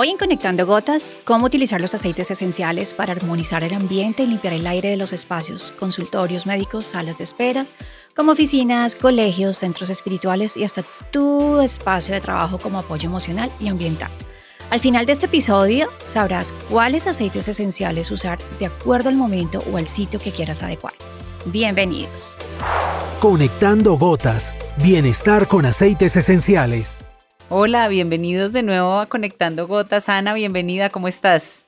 Hoy en Conectando Gotas, cómo utilizar los aceites esenciales para armonizar el ambiente y limpiar el aire de los espacios, consultorios médicos, salas de espera, como oficinas, colegios, centros espirituales y hasta tu espacio de trabajo como apoyo emocional y ambiental. Al final de este episodio sabrás cuáles aceites esenciales usar de acuerdo al momento o al sitio que quieras adecuar. Bienvenidos. Conectando Gotas. Bienestar con aceites esenciales. Hola, bienvenidos de nuevo a Conectando Gotas. Ana, bienvenida, ¿cómo estás?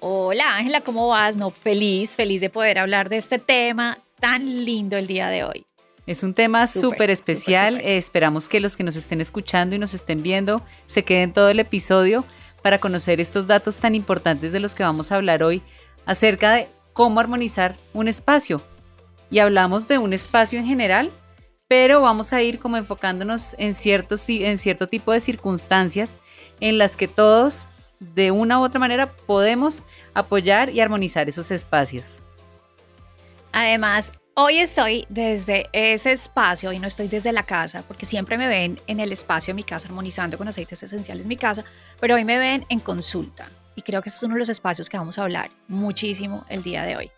Hola Ángela, ¿cómo vas? No, feliz, feliz de poder hablar de este tema tan lindo el día de hoy. Es un tema súper especial. esperamos que los que nos estén escuchando y nos estén viendo se queden todo el episodio para conocer estos datos tan importantes de los que vamos a hablar hoy acerca de cómo armonizar un espacio. Y hablamos de un espacio en general, pero vamos a ir como enfocándonos en, ciertos, en cierto tipo de circunstancias en las que todos de una u otra manera podemos apoyar y armonizar esos espacios. Además, Hoy estoy desde ese espacio y no estoy desde la casa, porque siempre me ven en el espacio de mi casa armonizando con aceites esenciales en mi casa, pero hoy me ven en consulta. Y creo que ese es uno de los espacios que vamos a hablar muchísimo el día de hoy,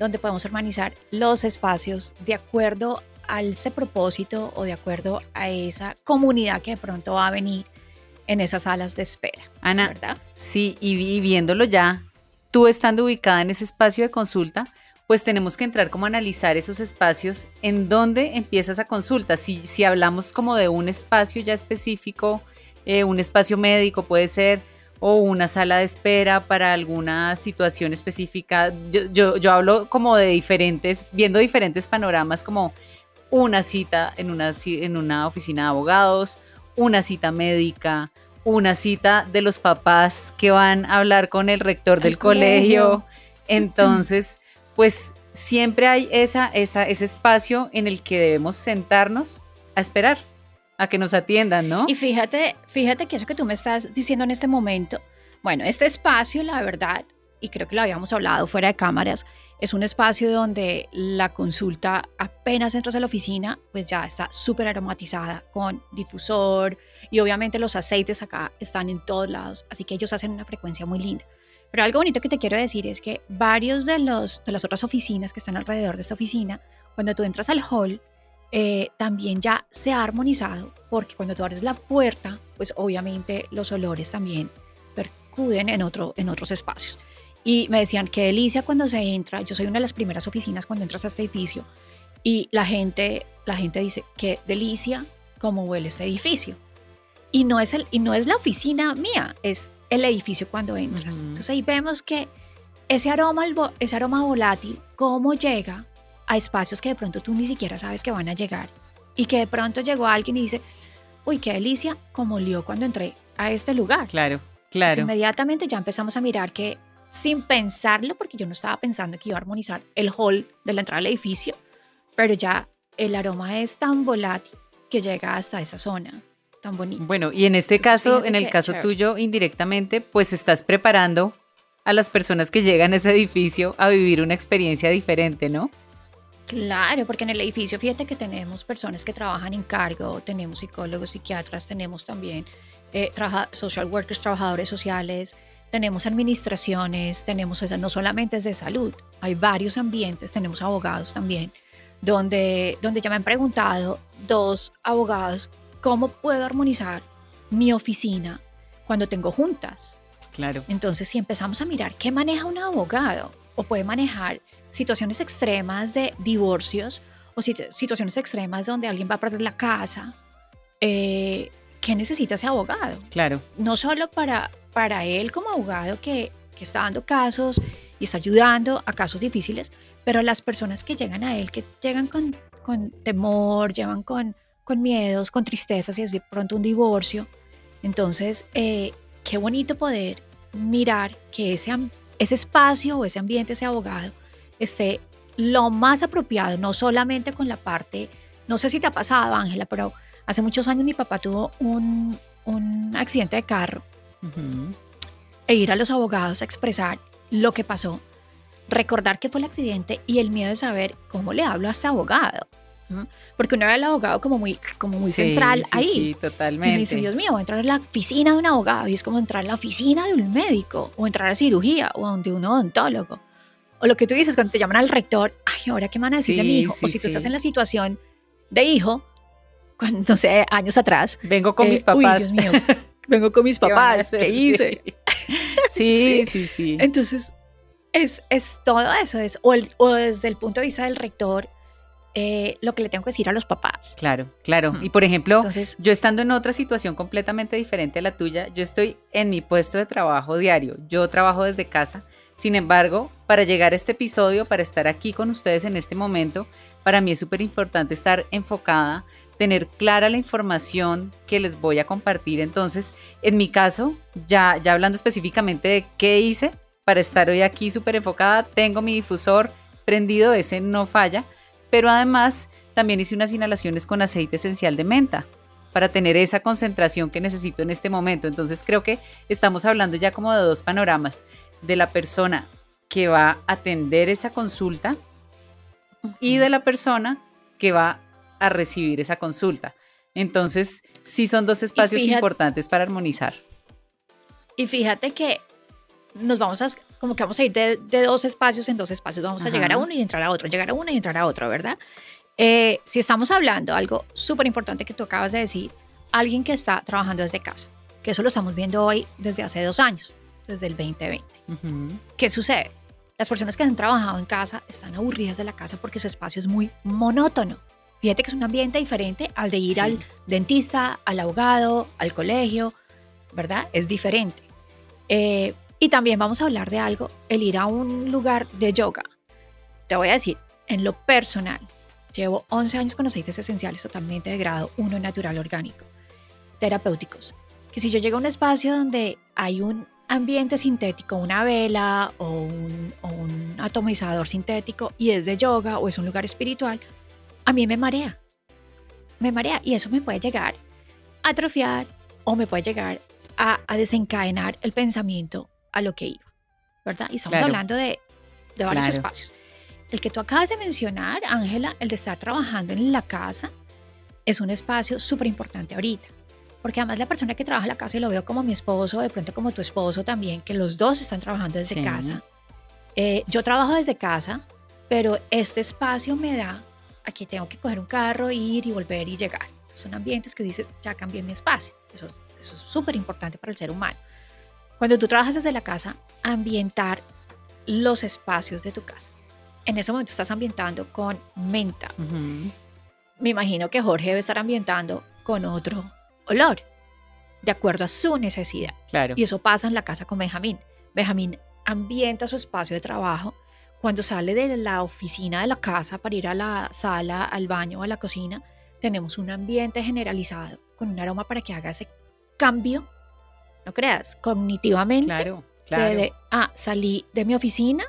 donde podemos armonizar los espacios de acuerdo a ese propósito o de acuerdo a esa comunidad que de pronto va a venir en esas salas de espera. Ana, ¿verdad? Sí, y viéndolo ya, tú estando ubicada en ese espacio de consulta, pues tenemos que entrar como a analizar esos espacios en donde empieza esa consulta. Si, si hablamos como de un espacio ya específico, eh, un espacio médico puede ser, o una sala de espera para alguna situación específica. Yo, yo, hablo como de diferentes, viendo diferentes panoramas como una cita en una, en una oficina de abogados, una cita médica, una cita de los papás que van a hablar con el rector del colegio. Entonces, pues siempre hay esa, esa, ese espacio en el que debemos sentarnos a esperar a que nos atiendan, ¿no? Y fíjate, fíjate que eso que tú me estás diciendo en este momento, bueno, este espacio, la verdad, y creo que lo habíamos hablado fuera de cámaras, es un espacio donde la consulta apenas entras a la oficina, pues ya está súper aromatizada con difusor y obviamente los aceites acá están en todos lados, así que ellos hacen una frecuencia muy linda. Pero algo bonito que te quiero decir es que varios de, los, de las otras oficinas que están alrededor de esta oficina, cuando tú entras al hall, eh, también ya se ha armonizado, porque cuando tú abres la puerta, pues obviamente los olores también percuden en, otro, en otros espacios. Y me decían, qué delicia cuando se entra, yo soy una de las primeras oficinas cuando entras a este edificio, y la gente, la gente dice, qué delicia cómo huele este edificio. Y no, es el, y no es la oficina mía, es el edificio cuando entras. Entonces ahí vemos que ese aroma, ese aroma volátil, cómo llega a espacios que de pronto tú ni siquiera sabes que van a llegar y que de pronto llegó alguien y dice, uy, qué delicia, como olió cuando entré a este lugar. Claro, claro. inmediatamente ya empezamos a mirar que sin pensarlo, porque yo no estaba pensando que iba a armonizar el hall de la entrada al edificio, pero ya el aroma es tan volátil que llega hasta esa zona bonito. Bueno, y en este caso, en el caso tuyo, indirectamente, pues estás preparando a las personas que llegan a ese edificio a vivir una experiencia diferente, ¿no? Claro, porque en el edificio, fíjate que tenemos personas que trabajan en cargo, tenemos psicólogos, psiquiatras, tenemos también eh, social workers, trabajadores sociales, tenemos administraciones, tenemos esa, no solamente es de salud, hay varios ambientes, tenemos abogados también, donde, donde ya me han preguntado dos abogados ¿cómo puedo armonizar mi oficina cuando tengo juntas? Claro. Entonces, si empezamos a mirar qué maneja un abogado o puede manejar situaciones extremas de divorcios o situaciones extremas donde alguien va a perder la casa, eh, ¿qué necesita ese abogado? Claro. No solo para, para él como abogado que, que está dando casos y está ayudando a casos difíciles, pero las personas que llegan a él, que llegan con, con temor, llevan con con miedos, con tristezas y es de pronto un divorcio. Entonces, eh, qué bonito poder mirar que ese, ese espacio o ese ambiente, ese abogado, esté lo más apropiado, no solamente con la parte, no sé si te ha pasado, Ángela, pero hace muchos años mi papá tuvo un, un accidente de carro e ir a los abogados a expresar lo que pasó, recordar que fue el accidente y el miedo de saber cómo le hablo a este abogado Porque uno ve al abogado como muy, como muy central ahí. Sí, totalmente. Y me dice, Dios mío, voy a entrar a la oficina de un abogado y es como entrar a la oficina de un médico o entrar a cirugía o de un odontólogo. O lo que tú dices cuando te llaman al rector, ay, ahora qué van a decirle a mi hijo. o si tú estás en la situación de hijo, cuando, no sé, años atrás. Vengo con mis eh, papás. Dios mío, vengo con mis papás, ¿qué, hice? Sí, sí, sí, Entonces, es, es todo eso, es, o, o desde el punto de vista del rector, eh, lo que le tengo que decir a los papás. Claro, claro. Y por ejemplo, Entonces, yo estando en otra situación completamente diferente a la tuya, yo estoy en mi puesto de trabajo diario, yo trabajo desde casa. Sin embargo, para llegar a este episodio, para estar aquí con ustedes en este momento, para mí es súper importante estar enfocada, tener clara la información que les voy a compartir. Entonces, en mi caso, ya, ya hablando específicamente de qué hice para estar hoy aquí súper enfocada, tengo mi difusor prendido, ese no falla pero además también hice unas inhalaciones con aceite esencial de menta para tener esa concentración que necesito en este momento. Entonces creo que estamos hablando ya como de dos panoramas, de la persona que va a atender esa consulta y de la persona que va a recibir esa consulta. Entonces, sí son dos espacios importantes para armonizar. Y fíjate que nos vamos a, como que vamos a ir de, dos espacios en dos espacios, vamos a llegar a uno y entrar a otro, llegar a uno y entrar a otro, ¿verdad? Eh, si estamos hablando, algo súper importante que tú acabas de decir, alguien que está trabajando desde casa, que eso lo estamos viendo hoy desde hace dos años, desde el 2020. ¿Qué sucede? Las personas que han trabajado en casa están aburridas de la casa porque su espacio es muy monótono. Fíjate que es un ambiente diferente al de ir al dentista, al abogado, al colegio, ¿verdad? Es diferente. Eh, y también vamos a hablar de algo, el ir a un lugar de yoga. Te voy a decir, en lo personal, llevo 11 años con aceites esenciales totalmente de grado 1 natural orgánico, terapéuticos. Que si yo llego a un espacio donde hay un ambiente sintético, una vela o un, o un atomizador sintético y es de yoga o es un lugar espiritual, a mí me marea. Me marea y eso me puede llegar a atrofiar o me puede llegar a, a desencadenar el pensamiento a lo que iba, ¿verdad? Y estamos hablando de, de varios espacios. El que tú acabas de mencionar, Ángela, el de estar trabajando en la casa, es un espacio súper importante ahorita. Porque además la persona que trabaja en la casa, y lo veo como mi esposo, de pronto como tu esposo también, que los dos están trabajando desde casa. Eh, yo trabajo desde casa, pero este espacio me da, aquí tengo que coger un carro, ir y volver y llegar. son ambientes que dices, ya cambié mi espacio. Eso, eso es súper importante para el ser humano. Cuando tú trabajas desde la casa, ambientar los espacios de tu casa. En ese momento estás ambientando con menta. Me imagino que Jorge debe estar ambientando con otro olor, de acuerdo a su necesidad. Claro. Y eso pasa en la casa con Benjamín. Benjamín ambienta su espacio de trabajo. Cuando sale de la oficina de la casa para ir a la sala, al baño a la cocina, tenemos un ambiente generalizado con un aroma para que haga ese cambio no creas, cognitivamente. Claro, claro. De, ah, salí de mi oficina,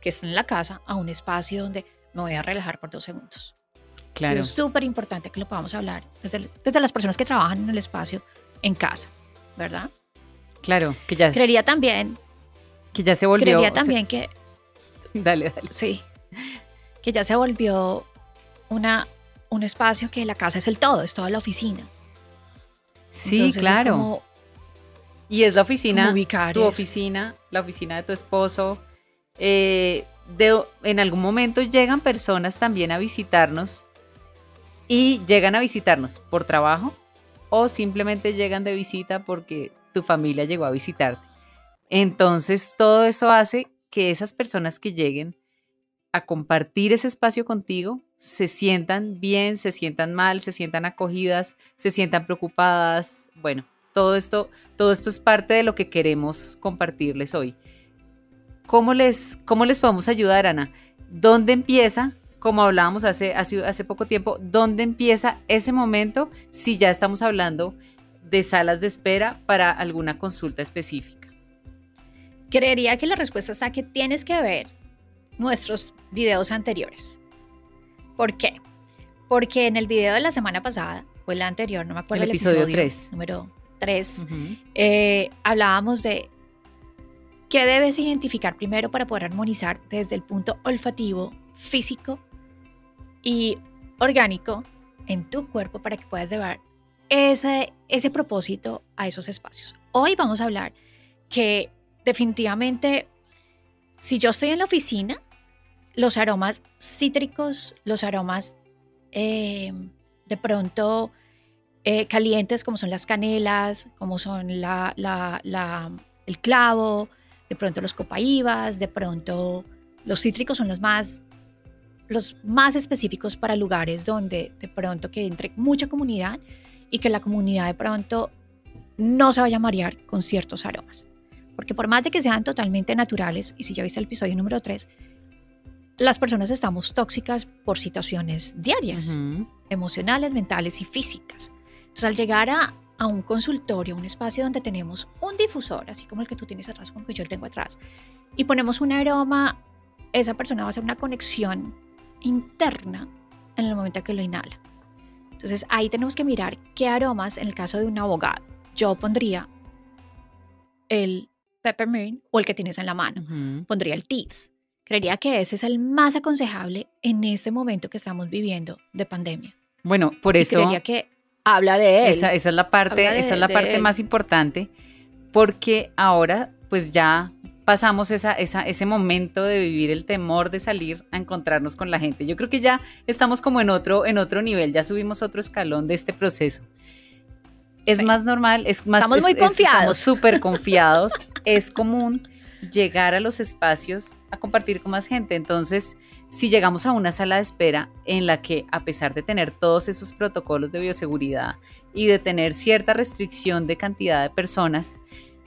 que está en la casa, a un espacio donde me voy a relajar por dos segundos. Claro. es súper importante que lo podamos hablar desde, desde, las personas que trabajan en el espacio en casa, ¿verdad? Claro, que ya. Creería también. Que ya se volvió. Creería también que. Dale, dale. Sí. Que ya se volvió una, un espacio que la casa es el todo, es toda la oficina. Sí, claro. Y es la oficina, tu oficina, la oficina de tu esposo. Eh, en algún momento llegan personas también a visitarnos y llegan a visitarnos por trabajo o simplemente llegan de visita porque tu familia llegó a visitarte. Entonces todo eso hace que esas personas que lleguen a compartir ese espacio contigo se sientan bien, se sientan mal, se sientan acogidas, se sientan preocupadas. Bueno, todo esto, todo esto es parte de lo que queremos compartirles hoy. ¿Cómo les, cómo les podemos ayudar, Ana? ¿Dónde empieza? Como hablábamos hace, hace, hace poco tiempo, ¿dónde empieza ese momento si ya estamos hablando de salas de espera para alguna consulta específica? Creería que la respuesta está que tienes que ver nuestros videos anteriores. ¿Por qué? Porque en el video de la semana pasada, o el anterior, no me acuerdo el, episodio, 3. Número 3, eh, hablábamos de qué debes identificar primero para poder armonizar desde el punto olfativo, físico y orgánico en tu cuerpo para que puedas llevar ese, ese propósito a esos espacios. Hoy vamos a hablar que definitivamente si yo estoy en la oficina, los aromas cítricos, los aromas eh, de pronto eh, calientes como son las canelas, como son la, el clavo, de pronto los copaíbas, de pronto los cítricos son los más los más específicos para lugares donde de pronto que entre mucha comunidad y que la comunidad de pronto no se vaya a marear con ciertos aromas. Porque por más de que sean totalmente naturales, y si ya viste el episodio número 3, las personas estamos tóxicas por situaciones diarias, emocionales, mentales y físicas. Entonces, al llegar a, a, un consultorio, un espacio donde tenemos un difusor, así como el que tú tienes atrás, como que yo tengo atrás, y ponemos un aroma, esa persona va a hacer una conexión interna en el momento que lo inhala. Entonces, ahí tenemos que mirar qué aromas, en el caso de un abogado, yo pondría el peppermint o el que tienes en la mano, pondría el teas Creería que ese es el más aconsejable en este momento que estamos viviendo de pandemia. Bueno, por eso. creería que habla de él. Esa, es la parte, esa es la parte más importante, porque ahora, pues ya pasamos esa, esa, ese momento de vivir el temor de salir a encontrarnos con la gente. Yo creo que ya estamos como en otro, en otro nivel, ya subimos otro escalón de este proceso. Es más normal, es más. Estamos muy confiados. estamos súper confiados. es común llegar a los espacios a compartir con más gente. Entonces, si llegamos a una sala de espera en la que, a pesar de tener todos esos protocolos de bioseguridad y de tener cierta restricción de cantidad de personas,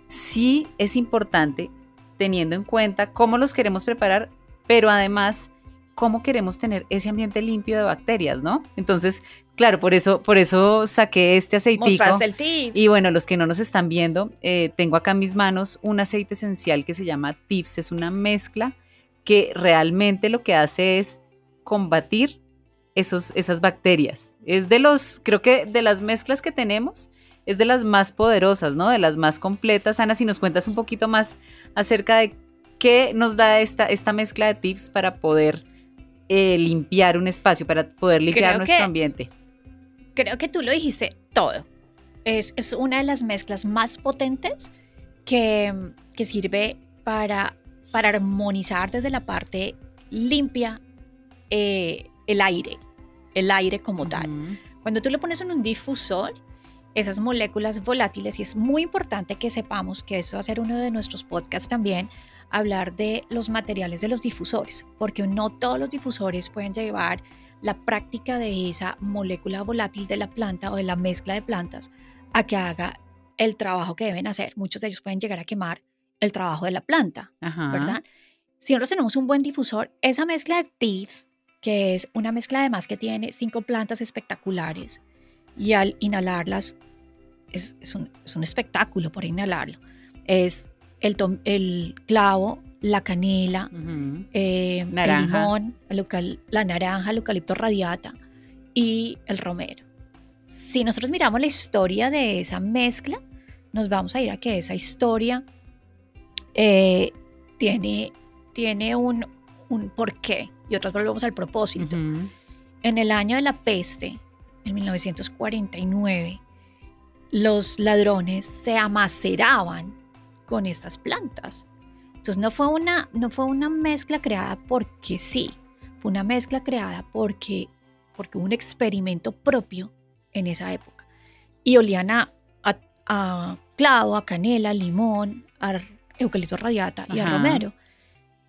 sí es importante teniendo en cuenta cómo los queremos preparar, pero además cómo queremos tener ese ambiente limpio de bacterias, ¿no? Entonces, Claro, por eso, por eso saqué este aceitico. el tips. Y bueno, los que no nos están viendo, eh, tengo acá en mis manos un aceite esencial que se llama Tips. Es una mezcla que realmente lo que hace es combatir esos, esas bacterias. Es de los, creo que de las mezclas que tenemos, es de las más poderosas, ¿no? De las más completas. Ana, si nos cuentas un poquito más acerca de qué nos da esta, esta mezcla de tips para poder eh, limpiar un espacio, para poder limpiar nuestro ambiente creo que tú lo dijiste todo. Es, es una de las mezclas más potentes que, que sirve para, para armonizar desde la parte limpia eh, el aire, el aire como tal. Cuando tú lo pones en un difusor, esas moléculas volátiles, y es muy importante que sepamos que eso va a ser uno de nuestros podcasts también, hablar de los materiales de los difusores, porque no todos los difusores pueden llevar la práctica de esa molécula volátil de la planta o de la mezcla de plantas a que haga el trabajo que deben hacer. Muchos de ellos pueden llegar a quemar el trabajo de la planta, ¿verdad? Si nosotros tenemos un buen difusor, esa mezcla de TIFs, que es una mezcla además que tiene cinco plantas espectaculares, y al inhalarlas, es, un, es un, espectáculo por inhalarlo, es el, el clavo, la canela, eh, el limón, la naranja, el eucalipto radiata y el romero. Si nosotros miramos la historia de esa mezcla, nos vamos a ir a que esa historia eh, tiene, tiene un, un porqué y otros volvemos al propósito. En el año de la peste, en 1949, los ladrones se amaceraban con estas plantas entonces no fue una, no fue una mezcla creada porque sí, fue una mezcla creada porque, porque hubo un experimento propio en esa época. Y olían a, a, clavo, a canela, limón, a eucalipto radiata y a romero.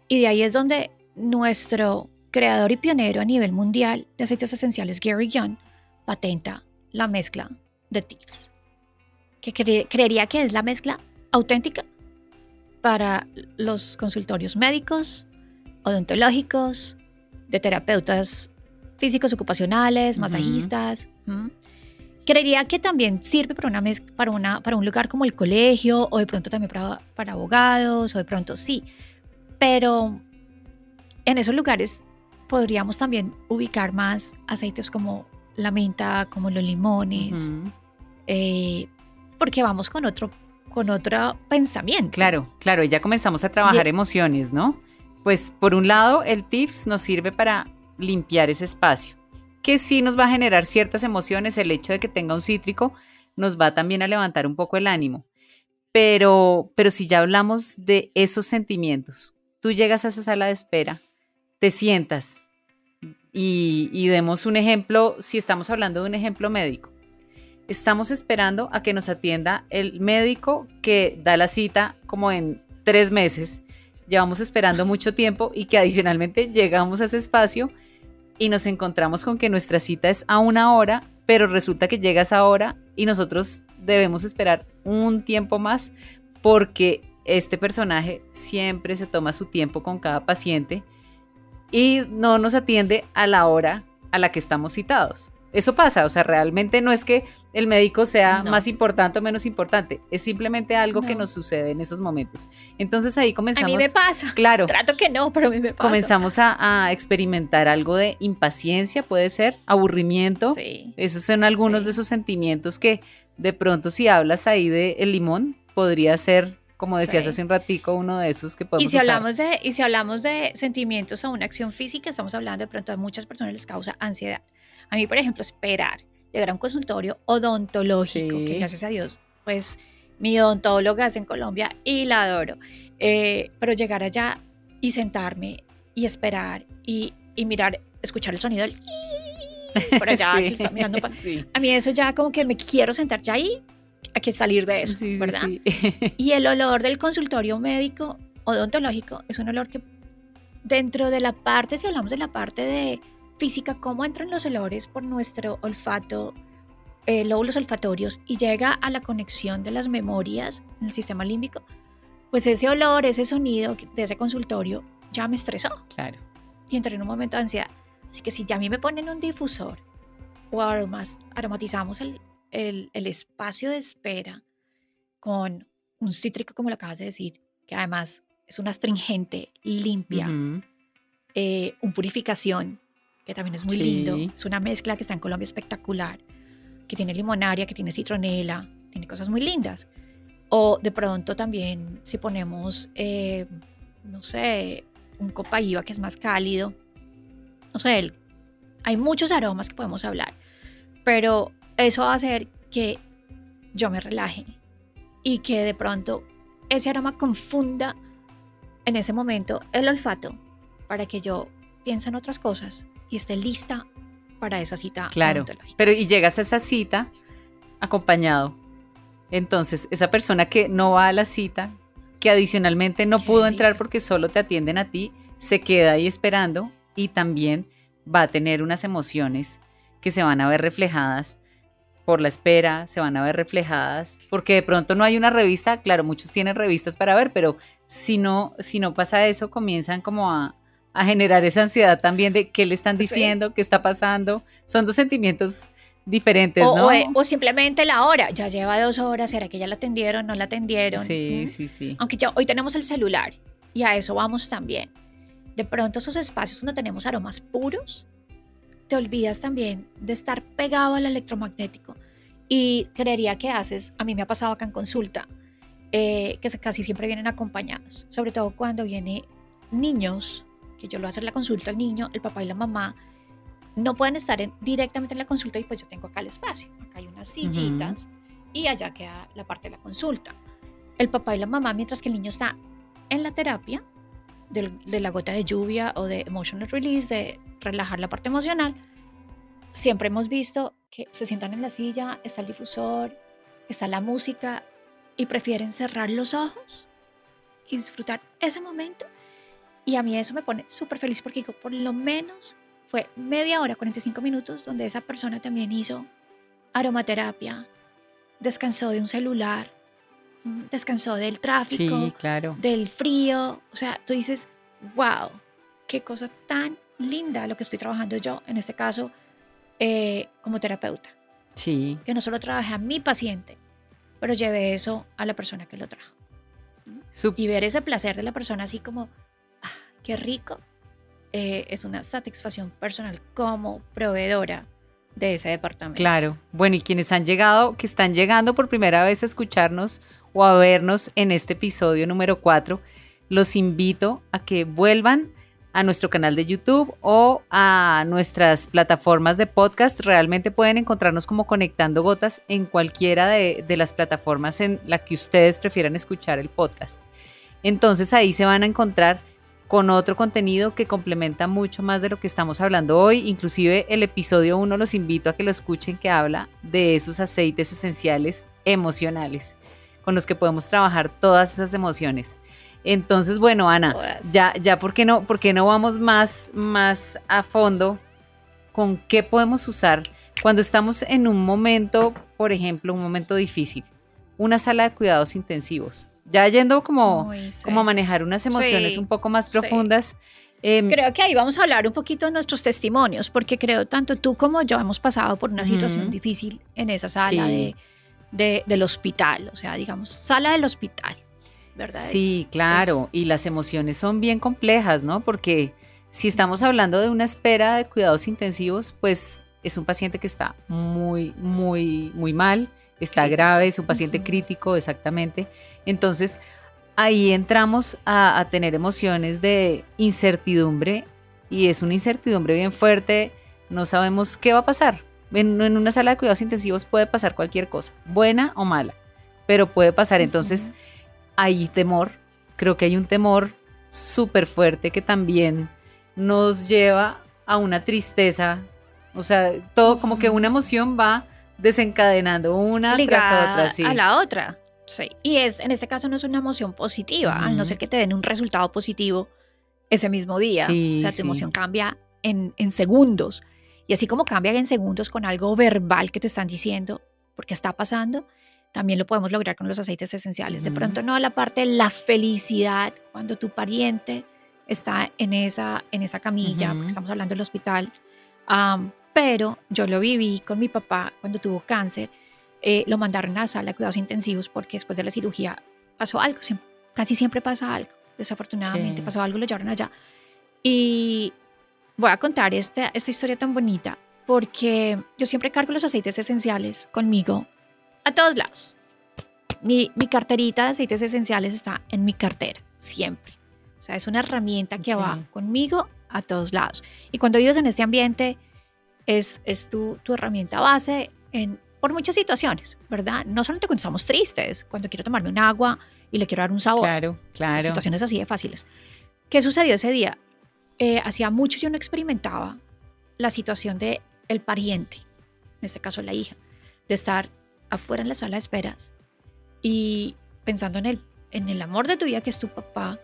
Y de ahí es donde nuestro creador y pionero a nivel mundial de aceites esenciales, Gary Young, patenta la mezcla de tips. Que creería que es la mezcla auténtica para los consultorios médicos, odontológicos, de terapeutas físicos ocupacionales, masajistas. Creería que también sirve para, una para, una, para un lugar como el colegio o de pronto también para, para abogados o de pronto sí. Pero en esos lugares podríamos también ubicar más aceites como la menta, como los limones, eh, porque vamos con otro con otro pensamiento. Claro, claro, y ya comenzamos a trabajar emociones, ¿no? Pues por un lado, el TIPS nos sirve para limpiar ese espacio. que sí nos va a generar ciertas emociones, el hecho de que tenga un cítrico nos va también a levantar un poco el ánimo. Pero, pero si ya hablamos de esos sentimientos, tú llegas a esa sala de espera, te sientas y, y demos un ejemplo, si estamos hablando de un ejemplo médico, estamos esperando a que nos atienda el médico que da la cita como en tres meses. Llevamos esperando mucho tiempo y que adicionalmente llegamos a ese espacio y nos encontramos con que nuestra cita es a una hora, pero resulta que llega esa hora y nosotros debemos esperar un tiempo más porque este personaje siempre se toma su tiempo con cada paciente y no nos atiende a la hora a la que estamos citados. Eso pasa, o sea, realmente no es que el médico sea más importante o menos importante, es simplemente algo que nos sucede en esos momentos. Entonces ahí comenzamos. A mí me pasa. Claro. Trato que no, pero a mí me pasa. Comenzamos a, experimentar algo de impaciencia, puede ser, aburrimiento. Sí. Esos son algunos de esos sentimientos que de pronto si hablas ahí de el limón, podría ser como decías hace un ratico, uno de esos que podemos y si hablamos de Y si hablamos de sentimientos o una acción física, estamos hablando de pronto a muchas personas les causa ansiedad. A mí, por ejemplo, esperar llegar a un consultorio odontológico, que gracias a Dios, pues mi odontóloga es en Colombia y la adoro. Eh, pero llegar allá y sentarme y esperar y, y mirar, escuchar el sonido del por allá, mirando a mí eso ya como que me quiero sentar ya ahí, hay que salir de eso, ¿verdad? y el olor del consultorio médico odontológico es un olor que dentro de la parte, si hablamos de la parte de física, cómo entran los olores por nuestro olfato, eh, lóbulos olfatorios y llega a la conexión de las memorias en el sistema límbico, pues ese olor, ese sonido de ese consultorio ya me estresó. Claro. Y entré en un momento de ansiedad. Así que si ya a mí me ponen un difusor o aromas, aromatizamos el, el, el espacio de espera con un cítrico, como lo acabas de decir, que además es una astringente limpia, eh, un purificación que también es muy lindo. Es una mezcla que está en Colombia espectacular, que tiene limonaria, que tiene citronela, tiene cosas muy lindas. O de pronto también si ponemos, eh, no sé, un copaíba que es más cálido. No sé, hay muchos aromas que podemos hablar, pero eso va a hacer que yo me relaje y que de pronto ese aroma confunda en ese momento el olfato para que yo piense en otras cosas y esté lista para esa cita. Claro, pero y llegas a esa cita acompañado. Entonces, esa persona que no va a la cita, que adicionalmente no pudo entrar porque solo te atienden a ti, se queda ahí esperando y también va a tener unas emociones que se van a ver reflejadas por la espera, se van a ver reflejadas, porque de pronto no hay una revista, claro, muchos tienen revistas para ver, pero si no, si no pasa eso, comienzan como a, a generar esa ansiedad también de qué le están diciendo, qué está pasando. Son dos sentimientos diferentes, ¿no? O, simplemente la hora, ya lleva dos horas, ¿será que ya la atendieron, no la atendieron? Sí, sí, sí. Aunque ya hoy tenemos el celular y a eso vamos también. De pronto esos espacios donde tenemos aromas puros, te olvidas también de estar pegado al electromagnético. Y creería que haces, a mí me ha pasado acá en consulta, eh, que casi siempre vienen acompañados, sobre todo cuando vienen niños que yo lo voy a hacer la consulta al niño, el papá y la mamá no pueden estar directamente en la consulta y pues yo tengo acá el espacio, acá hay unas sillitas y allá queda la parte de la consulta. El papá y la mamá, mientras que el niño está en la terapia de, de la gota de lluvia o de emotional release, de relajar la parte emocional, siempre hemos visto que se sientan en la silla, está el difusor, está la música y prefieren cerrar los ojos y disfrutar ese momento y a mí eso me pone súper feliz porque digo, por lo menos fue media hora, 45 minutos, donde esa persona también hizo aromaterapia, descansó de un celular, mm, descansó del tráfico, claro. del frío. O sea, tú dices, wow, qué cosa tan linda lo que estoy trabajando yo, en este caso, eh, como terapeuta. Sí. Que no solo trabajé a mi paciente, pero llevé eso a la persona que lo trajo. y ver ese placer de la persona así como, qué rico, eh, es una satisfacción personal como proveedora de ese departamento. Claro. Bueno, y quienes han llegado, que están llegando por primera vez a escucharnos o a vernos en este episodio número 4, los invito a que vuelvan a nuestro canal de YouTube o a nuestras plataformas de podcast. Realmente pueden encontrarnos como Conectando Gotas en cualquiera de, las plataformas en la que ustedes prefieran escuchar el podcast. Entonces ahí se van a encontrar con otro contenido que complementa mucho más de lo que estamos hablando hoy. Inclusive el episodio 1 los invito a que lo escuchen que habla de esos aceites esenciales emocionales con los que podemos trabajar todas esas emociones. Entonces, bueno, Ana, ya, ya, ¿por qué no, por qué no vamos más, más a fondo con qué podemos usar cuando estamos en un momento, por ejemplo, un momento difícil, una sala de cuidados intensivos? Ya yendo como, como a manejar unas emociones un poco más profundas. Em, creo que ahí vamos a hablar un poquito de nuestros testimonios, porque creo tanto tú como yo hemos pasado por una situación difícil en esa sala de, del hospital, o sea, digamos, sala del hospital. ¿verdad? Sí, claro, y las emociones son bien complejas, ¿no? Porque si estamos hablando de una espera de cuidados intensivos, pues es un paciente que está muy, muy, muy mal, está grave, es un paciente crítico, exactamente. Entonces, ahí entramos a, tener emociones de incertidumbre y es una incertidumbre bien fuerte, no sabemos qué va a pasar. En, en, una sala de cuidados intensivos puede pasar cualquier cosa, buena o mala, pero puede pasar. Entonces, hay temor, creo que hay un temor súper fuerte que también nos lleva a una tristeza, o sea, todo como que una emoción va desencadenando una tras otra, sí. a la otra. Sí. Y es, en este caso no es una emoción positiva, al no ser que te den un resultado positivo ese mismo día. o sea, tu emoción cambia en, en segundos. Y así como cambia en segundos con algo verbal que te están diciendo, porque está pasando, también lo podemos lograr con los aceites esenciales. De pronto no a la parte de la felicidad cuando tu pariente está en esa, en esa camilla, porque estamos hablando del hospital, pero yo lo viví con mi papá cuando tuvo cáncer, eh, lo mandaron a la sala de cuidados intensivos porque después de la cirugía pasó algo, casi siempre pasa algo, desafortunadamente pasó algo, lo llevaron allá. Y voy a contar esta, esta historia tan bonita porque yo siempre cargo los aceites esenciales conmigo a todos lados. Mi, carterita de aceites esenciales está en mi cartera, siempre. O sea, es una herramienta que va conmigo a todos lados. Y cuando vives en este ambiente, es, es tu, tu herramienta base en, por muchas situaciones, ¿verdad? No solamente cuando estamos tristes, cuando quiero tomarme un agua y le quiero dar un sabor. Claro, claro. Situaciones así de fáciles. ¿Qué sucedió ese día? Eh, hacía mucho yo no experimentaba la situación de el pariente, en este caso la hija, de estar afuera en la sala de esperas y pensando en el, en el amor de tu vida que es tu papá,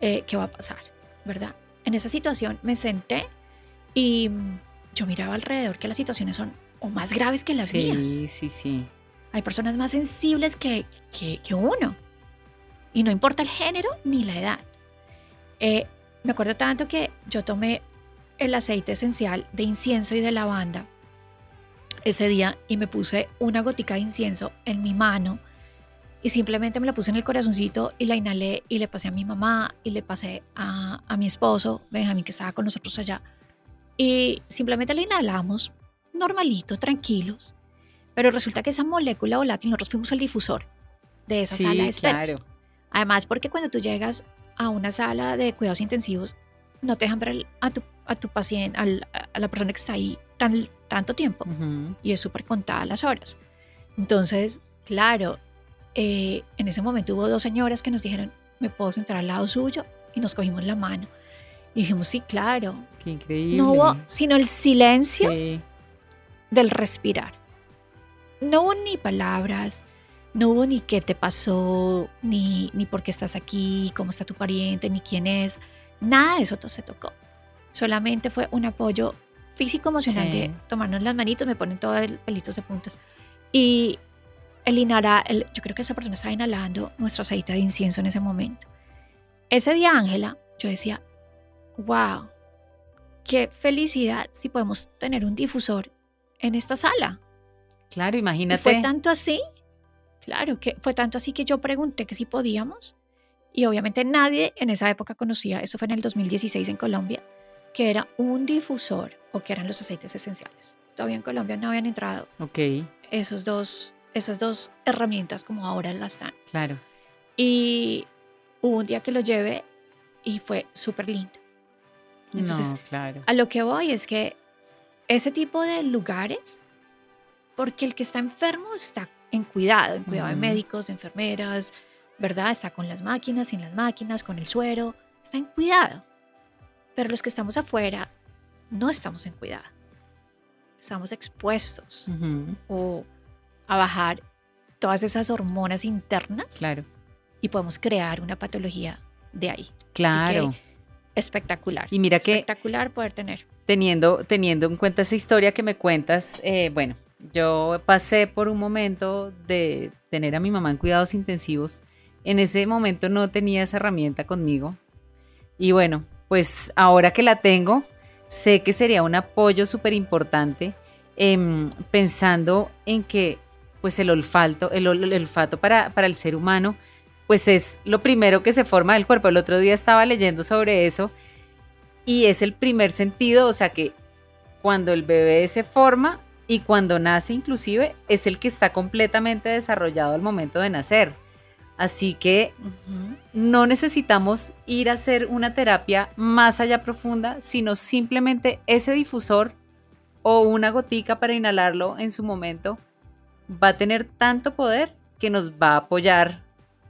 eh, ¿qué va a pasar? ¿Verdad? En esa situación me senté y yo miraba alrededor que las situaciones son o más graves que las mías. Sí, sí, sí. Hay personas más sensibles que, que, que, uno. Y no importa el género ni la edad. Eh, me acuerdo tanto que yo tomé el aceite esencial de incienso y de lavanda ese día y me puse una gotica de incienso en mi mano y simplemente me la puse en el corazoncito y la inhalé y le pasé a mi mamá y le pasé a, a mi esposo, Benjamín, que estaba con nosotros allá. Y simplemente la inhalamos normalito, tranquilos. Pero resulta que esa molécula volátil, nosotros fuimos el difusor de esa sala de esperas. Claro. Además, porque cuando tú llegas a una sala de cuidados intensivos, no te dejan ver a tu, a tu paciente, a la persona que está ahí tan, tanto tiempo y es súper contada las horas. Entonces, claro, eh, en ese momento hubo dos señoras que nos dijeron, ¿me puedo sentar al lado suyo? Y nos cogimos la mano. Y dijimos, sí, claro. Qué increíble. No hubo sino el silencio del respirar. No hubo ni palabras, no hubo ni qué te pasó, ni, ni por qué estás aquí, cómo está tu pariente, ni quién es. Nada de eso se tocó. Solamente fue un apoyo físico emocional de tomarnos las manitos, me ponen todos pelitos de puntas. Y el inhalar, yo creo que esa persona estaba inhalando nuestro aceite de incienso en ese momento. Ese día, Ángela, yo decía, wow, qué felicidad si podemos tener un difusor en esta sala. Claro, imagínate. fue tanto así, claro, que fue tanto así que yo pregunté que si podíamos. Y obviamente nadie en esa época conocía, eso fue en el 2016 en Colombia, que era un difusor o que eran los aceites esenciales. Todavía en Colombia no habían entrado okay. esos dos, esas dos herramientas como ahora las están. Claro. Y hubo un día que lo llevé y fue súper lindo. Entonces, no, claro. a lo que voy es que ese tipo de lugares, porque el que está enfermo está en cuidado, en cuidado de Ujú. médicos, de enfermeras, ¿verdad? Está con las máquinas, sin las máquinas, con el suero, está en cuidado. Pero los que estamos afuera no estamos en cuidado. Estamos expuestos Ujú, o a bajar todas esas hormonas internas Claro, y podemos crear una patología de ahí. claro. Espectacular. Y mira que- espectacular poder tener. teniendo, teniendo en cuenta esa historia que me cuentas, eh, bueno, yo pasé por un momento de tener a mi mamá en cuidados intensivos. En ese momento no tenía esa herramienta conmigo. Y bueno, pues ahora que la tengo, sé que sería un apoyo súper importante em, pensando en que pues el olfato, el, ol- el olfato para, para el ser humano, pues es lo primero que se forma del cuerpo. El otro día estaba leyendo sobre eso y es el primer sentido, o sea que cuando el bebé se forma y cuando nace inclusive es el que está completamente desarrollado al momento de nacer. Así que no necesitamos ir a hacer una terapia más allá profunda, sino simplemente ese difusor o una gotica para inhalarlo en su momento va a tener tanto poder que nos va a apoyar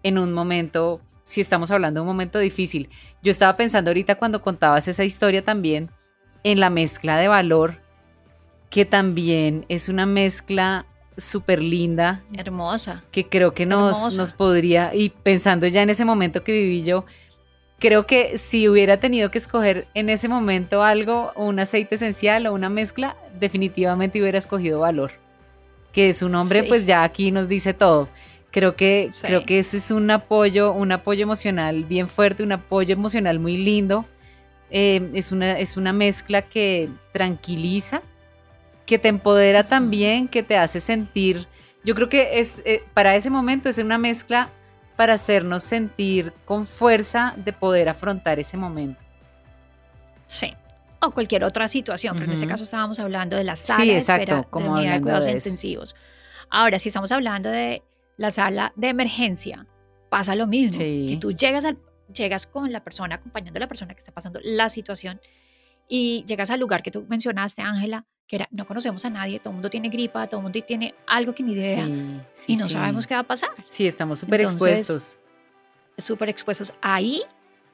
en un momento, si estamos hablando de un momento difícil. Yo estaba pensando ahorita cuando contabas esa historia también en la mezcla de valor, que también es una mezcla súper linda, Hermosa. que creo que nos, nos podría, y pensando ya en ese momento que viví yo, creo que si hubiera tenido que escoger en ese momento algo, un aceite esencial o una mezcla, definitivamente hubiera escogido valor, que su nombre Sí. pues ya aquí nos dice todo. Creo que, Sí. creo que ese es un apoyo, un apoyo emocional bien fuerte, un apoyo emocional muy lindo. Eh, es, una, es una mezcla que tranquiliza, que te empodera también, que te hace sentir. Yo creo que es eh, para ese momento es una mezcla para hacernos sentir con fuerza de poder afrontar ese momento. Sí. O cualquier otra situación, pero en este caso estábamos hablando de la sala Sí, de exacto, espera de como la unidad de hablando cuidados de intensivos. Ahora, si estamos hablando de la sala de emergencia, pasa lo mismo. Sí. Que tú llegas, al, llegas con la persona, acompañando a la persona que está pasando la situación y llegas al lugar que tú mencionaste, Ángela, que era, no conocemos a nadie, todo el mundo tiene gripa, todo el mundo tiene algo que ni idea Sí, sí, y no sabemos qué va a pasar. Sí, estamos súper expuestos. súper expuestos. Ahí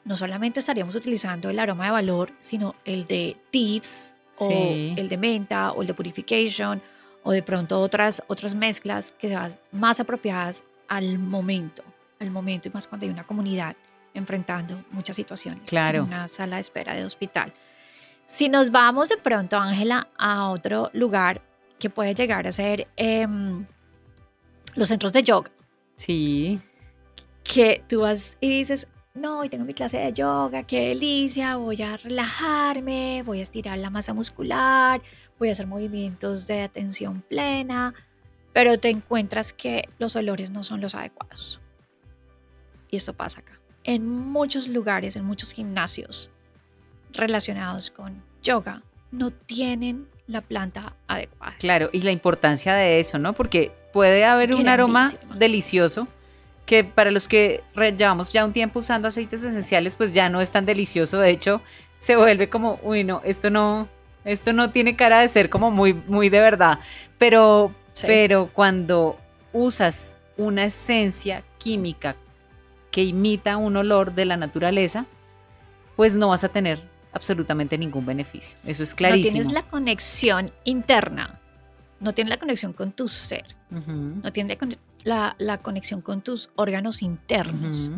no solamente estaríamos utilizando el aroma de valor, sino el de Thieves o el de menta o el de Purification o de pronto otras, otras mezclas que sean más apropiadas al momento, al momento y más cuando hay una comunidad enfrentando muchas situaciones Claro. en una sala de espera de hospital. Si nos vamos de pronto, Ángela, a otro lugar que puede llegar a ser em, los centros de yoga, Sí, que tú vas y dices, no, hoy tengo mi clase de yoga, qué delicia, voy a relajarme, voy a estirar la masa muscular, voy a hacer movimientos de atención plena, pero te encuentras que los olores no son los adecuados. Y esto pasa acá. En muchos lugares, en muchos gimnasios relacionados con yoga, no tienen la planta adecuada. claro. Y la importancia de eso, ¿no? Porque puede haber un aroma delicioso que para los que llevamos ya un tiempo usando aceites esenciales, pues ya no es tan delicioso. De hecho, se vuelve como, uy, no, esto no, esto no tiene cara de ser como muy, muy de verdad. Pero, Sí. pero cuando usas una esencia química que imita un olor de la naturaleza, pues no vas a tener absolutamente ningún beneficio. Eso es clarísimo. No tienes la conexión interna, no tienes la conexión con tu ser, no tienes la, la- conexión con tus órganos internos.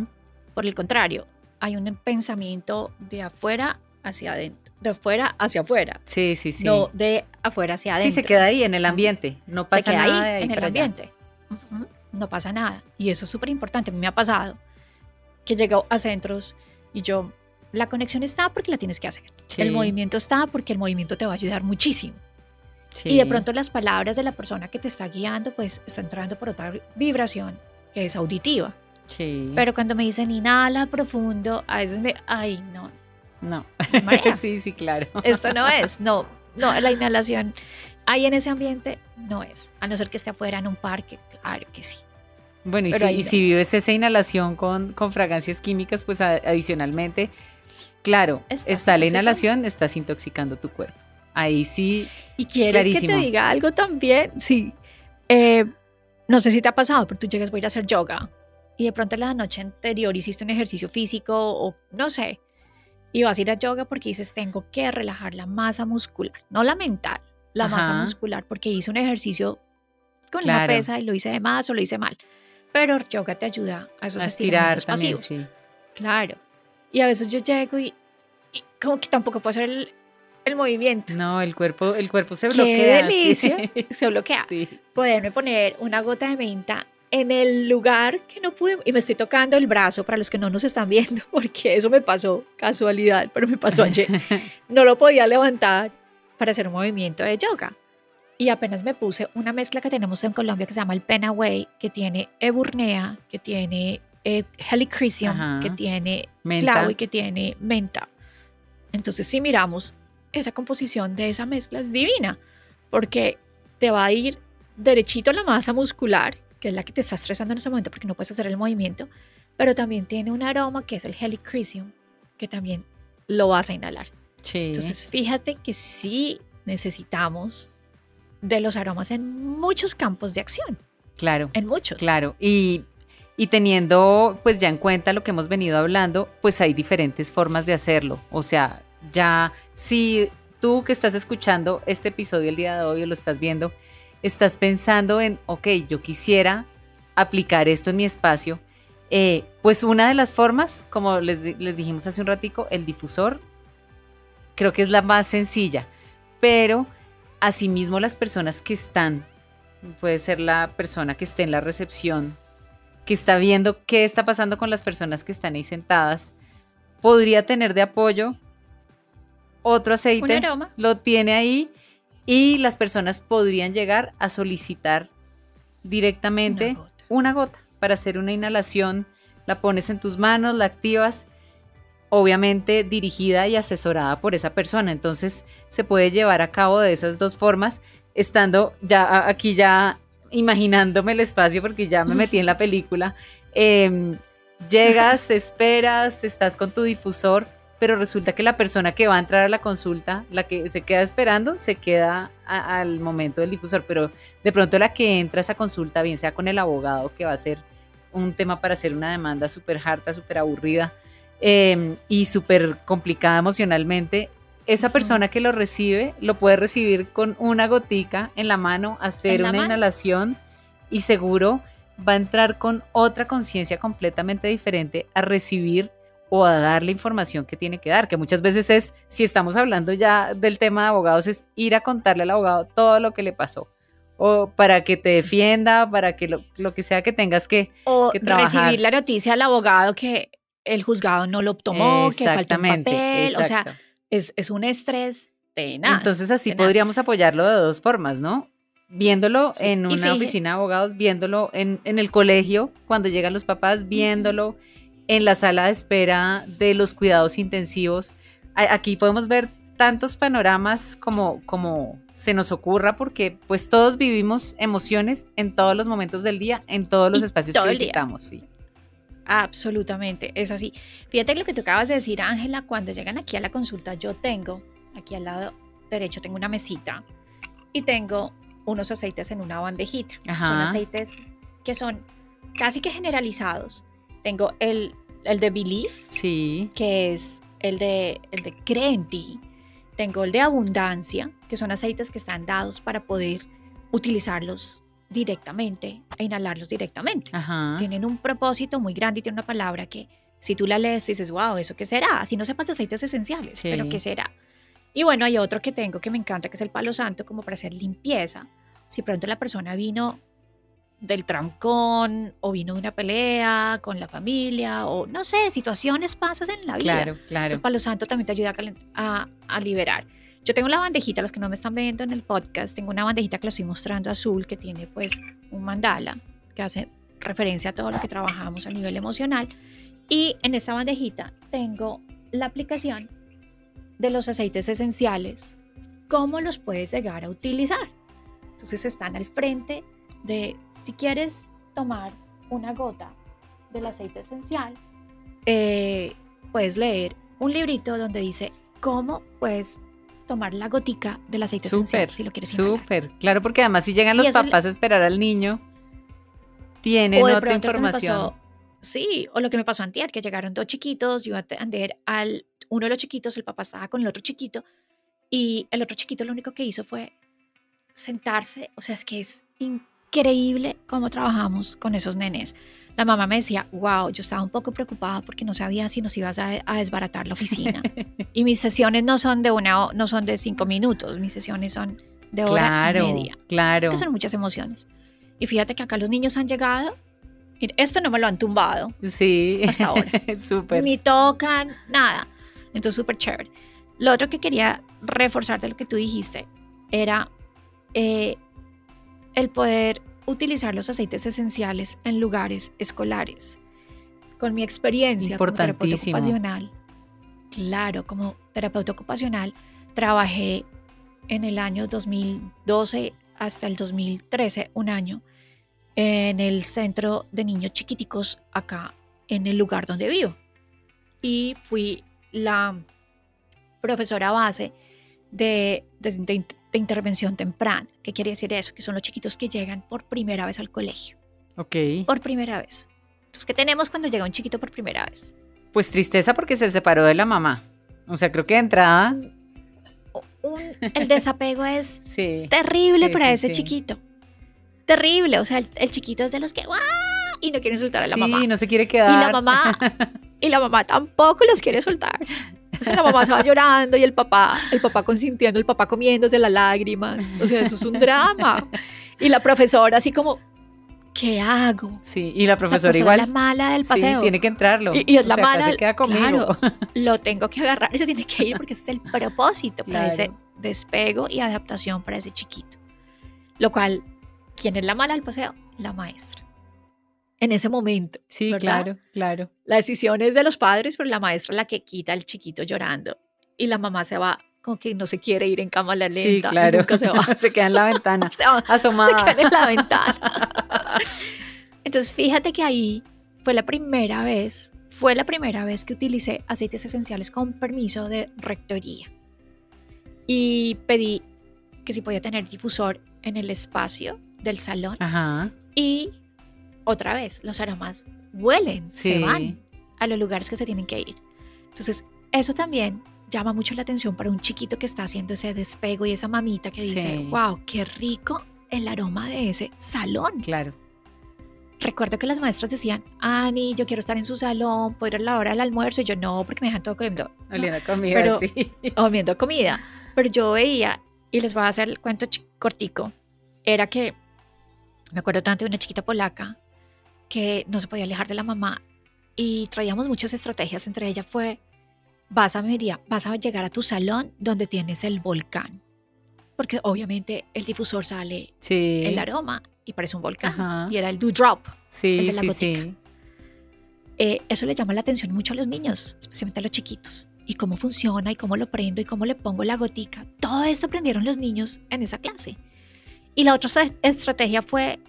Por el contrario, hay un pensamiento de afuera hacia adentro, de afuera hacia afuera, Sí, sí, sí. no de afuera hacia adentro. Sí, se queda ahí en el ambiente, no Se pasa queda nada de ahí ahí en el ambiente. Ujú, No pasa nada. Y eso es súper importante. A mí me ha pasado que llego a centros y yo, la conexión está porque la tienes que hacer. El Sí, movimiento está porque el movimiento te va a ayudar muchísimo. sí. Y de pronto las palabras de la persona que te está guiando, pues está entrando por otra vibración que es auditiva. Sí. Pero cuando me dicen inhala profundo, a veces me, ay, no, no. me marea. sí, sí, claro. esto no es, no, no, la inhalación ahí en ese ambiente no es, a no ser que esté afuera en un parque, claro que sí. Bueno, y, si, ahí y no. si vives esa inhalación con, con fragancias químicas, pues a- adicionalmente, Claro, Estás está la inhalación, estás intoxicando tu cuerpo. Ahí sí, ¿Y quieres que te Clarísimo. diga algo también? Sí. Eh, no sé si te ha pasado, pero tú llegas voy a ir a hacer yoga y de pronto la noche anterior hiciste un ejercicio físico o no sé, y vas a ir a yoga porque dices tengo que relajar la masa muscular, no la mental, la masa muscular, porque hice un ejercicio con una Claro. pesa y lo hice de más o lo hice mal. Pero yoga te ayuda a esos a estirar estiramientos también, pasivos. sí. Claro. Y a veces yo llego y, y como que tampoco puedo hacer el, el movimiento. No, el cuerpo, el cuerpo se Qué bloquea. sí. delicia. Se bloquea. Sí. Poderme poner una gota de menta en el lugar que no pude. Y me estoy tocando el brazo para los que no nos están viendo, porque eso me pasó casualidad, pero me pasó ayer. No lo podía levantar para hacer un movimiento de yoga. Y apenas me puse una mezcla que tenemos en Colombia que se llama el Penaway, que tiene eburnea, que tiene eh, helichrysum, que tiene clavo y que tiene menta. Entonces, si miramos esa composición de esa mezcla es divina, porque te va a ir derechito a la masa muscular, que es la que te está estresando en ese momento porque no puedes hacer el movimiento, pero también tiene un aroma que es el helichrysum, que también lo vas a inhalar. Sí. Entonces, fíjate que sí necesitamos de los aromas en muchos campos de acción, claro. en muchos. Claro, y, y teniendo pues ya en cuenta lo que hemos venido hablando, pues hay diferentes formas de hacerlo. O sea, ya si tú que estás escuchando este episodio el día de hoy o lo estás viendo, estás pensando en, ok, yo quisiera aplicar esto en mi espacio, eh, pues una de las formas, como les, les dijimos hace un ratico, el difusor, creo que es la más sencilla, pero asimismo las personas que están puede ser la persona que esté en la recepción, que está viendo qué está pasando con las personas que están ahí sentadas, podría tener de apoyo otro Un aceite, aroma. lo tiene ahí y las personas podrían llegar a solicitar directamente Una gota. una gota para hacer una inhalación, la pones en tus manos, la activas, obviamente dirigida y asesorada por esa persona. Entonces se puede llevar a cabo de esas dos formas, estando ya aquí ya imaginándome el espacio porque ya me metí en la película. Em, llegas, esperas, estás con tu difusor, pero resulta que la persona que va a entrar a la consulta, la que se queda esperando, se queda a- al momento del difusor, pero de pronto la que entra a esa consulta, bien sea con el abogado, que va a ser un tema para hacer una demanda súper harta, súper aburrida eh, y súper complicada emocionalmente, esa persona que lo recibe lo puede recibir con una gotica en la mano, hacer la una mano. inhalación y seguro va a entrar con otra conciencia completamente diferente a recibir o a dar la información que tiene que dar, que muchas veces es, si estamos hablando ya del tema de abogados, es ir a contarle al abogado todo lo que le pasó, o para que te defienda, para que lo, lo que sea que tengas que... O que recibir la noticia al abogado que el juzgado no lo tomó, que falta un. O sea, es, es un estrés tenaz. Entonces así tenaz. podríamos apoyarlo de dos formas, ¿no? Viéndolo Sí, en una fíjate- oficina de abogados, viéndolo en, en el colegio, cuando llegan los papás, viéndolo en la sala de espera de los cuidados intensivos. Aquí podemos ver tantos panoramas como, como se nos ocurra, porque pues todos vivimos emociones en todos los momentos del día, en todos los Y espacios todo que visitamos, sí. Absolutamente, es así. Fíjate lo que tú acabas de decir, Ángela, cuando llegan aquí a la consulta, yo tengo, aquí al lado derecho tengo una mesita y tengo unos aceites en una bandejita. Son aceites que son casi que generalizados. Tengo el, el de Belief, Sí, que es el de, el de Cree en ti. Tengo el de Abundancia, que son aceites que están dados para poder utilizarlos directamente e inhalarlos directamente ajá. tienen un propósito muy grande y tienen una palabra que si tú la lees, tú dices, wow, ¿eso qué será? Así no sepas de aceites esenciales, Sí. pero ¿qué será? Y bueno, hay otro que tengo que me encanta, que es el palo santo, como para hacer limpieza. Si pronto la persona vino del trancón o vino de una pelea con la familia o no sé, situaciones pasas en la vida. Claro, claro. palo santo también te ayuda a- a liberar. Yo tengo la bandejita, los que no me están viendo en el podcast, tengo una bandejita que la estoy mostrando azul que tiene pues un mandala que hace referencia a todo lo que trabajamos a nivel emocional. Y en esta bandejita tengo la aplicación de los aceites esenciales, cómo los puedes llegar a utilizar. Entonces están al frente de si quieres tomar una gota del aceite esencial, eh, puedes leer un librito donde dice cómo puedes tomar la gotica del aceite esencial si lo quieres súper. Claro, porque además si llegan Y los papás a esperar al niño, tienen O de otra información. pasó- sí, o lo que me pasó antier, que llegaron dos chiquitos, yo iba a atender al uno de los chiquitos, el papá estaba con el otro chiquito, y el otro chiquito lo único que hizo fue sentarse, o sea, es que es increíble cómo trabajamos con esos nenes. La mamá me decía, wow, yo estaba un poco preocupada porque no sabía si nos ibas a, a desbaratar la oficina. y mis sesiones no son de una, no son de cinco minutos, mis sesiones son de hora Claro, y media claro. que son muchas emociones. Y fíjate que acá los niños han llegado, esto no me lo han tumbado, Sí, hasta ahora. súper. ni tocan, nada. Entonces, súper chévere. Lo otro que quería reforzar de lo que tú dijiste era eh, el poder utilizar los aceites esenciales en lugares escolares. Con mi experiencia como terapeuta ocupacional, claro, como terapeuta ocupacional, trabajé en el año 2012 hasta el 2013, un año, en el centro de niños chiquiticos acá en el lugar donde vivo. Y fui la profesora base de, de- de intervención temprana. ¿Qué quiere decir eso? Que son los chiquitos que llegan por primera vez al colegio. Ok. Por primera vez. Entonces, ¿qué tenemos cuando llega un chiquito por primera vez? Pues tristeza porque se separó de la mamá. O sea, creo que de entrada. Un- el desapego es Sí. terrible Sí, para sí, ese sí. chiquito. Terrible. O sea, el, el chiquito es de los que ¡guau! y no quieren soltar a la sí, mamá. no se quiere Y quedar. la mamá, y la mamá tampoco los quiere soltar. La mamá va llorando y el papá, el papá consintiendo, el papá comiéndose las lágrimas. O sea, eso es un drama. Y la profesora así como, ¿qué hago? Sí, y la profesora igual. es la mala del Sí, paseo. tiene que entrarlo. Y- y es O la sea, mala- se queda conmigo. claro. Lo tengo que agarrar y se tiene que ir porque ese es el propósito para ese despego y adaptación para ese chiquito. Lo cual, ¿quién es la mala del paseo? La maestra. En ese momento. Sí, ¿verdad? claro, claro. La decisión es de los padres, pero la maestra es la que quita al chiquito llorando. Y la mamá se va como que no se quiere ir en cámara lenta. Sí, claro. nunca se va. se queda en la ventana, Se va- asomada. se queda en la ventana. Entonces, fíjate que ahí fue la primera vez, fue la primera vez que utilicé aceites esenciales con permiso de rectoría. Y pedí que si podía tener difusor en el espacio del salón. Ajá. Y otra vez, los aromas huelen, se Sí. van a los lugares que se tienen que ir. Entonces, eso también llama mucho la atención para un chiquito que está haciendo ese despego y esa mamita que dice, Sí. wow, qué rico el aroma de ese salón. Claro. Recuerdo que las maestras decían, Ani, yo quiero estar en su salón, puedo ir a la hora del almuerzo. Y yo, no, porque me dejan todo comiendo. Oliendo comida, Pero- sí. comiendo comida. Pero yo veía, y les voy a hacer el cuento cortico, era que me acuerdo tanto de una chiquita polaca que no se podía alejar de la mamá y traíamos muchas estrategias. Entre ellas fue, vas a, Miria- vas a llegar a tu salón donde tienes el volcán. Porque obviamente el difusor sale Sí. el aroma y parece un volcán. Ajá. Y era el dewdrop. el Sí, de la sí, gotica. sí. Eh, eso le llama la atención mucho a los niños, especialmente a los chiquitos. Y cómo funciona, y cómo lo prendo, y cómo le pongo la gotica. Todo esto aprendieron los niños en esa clase. Y la otra estra- estrategia fue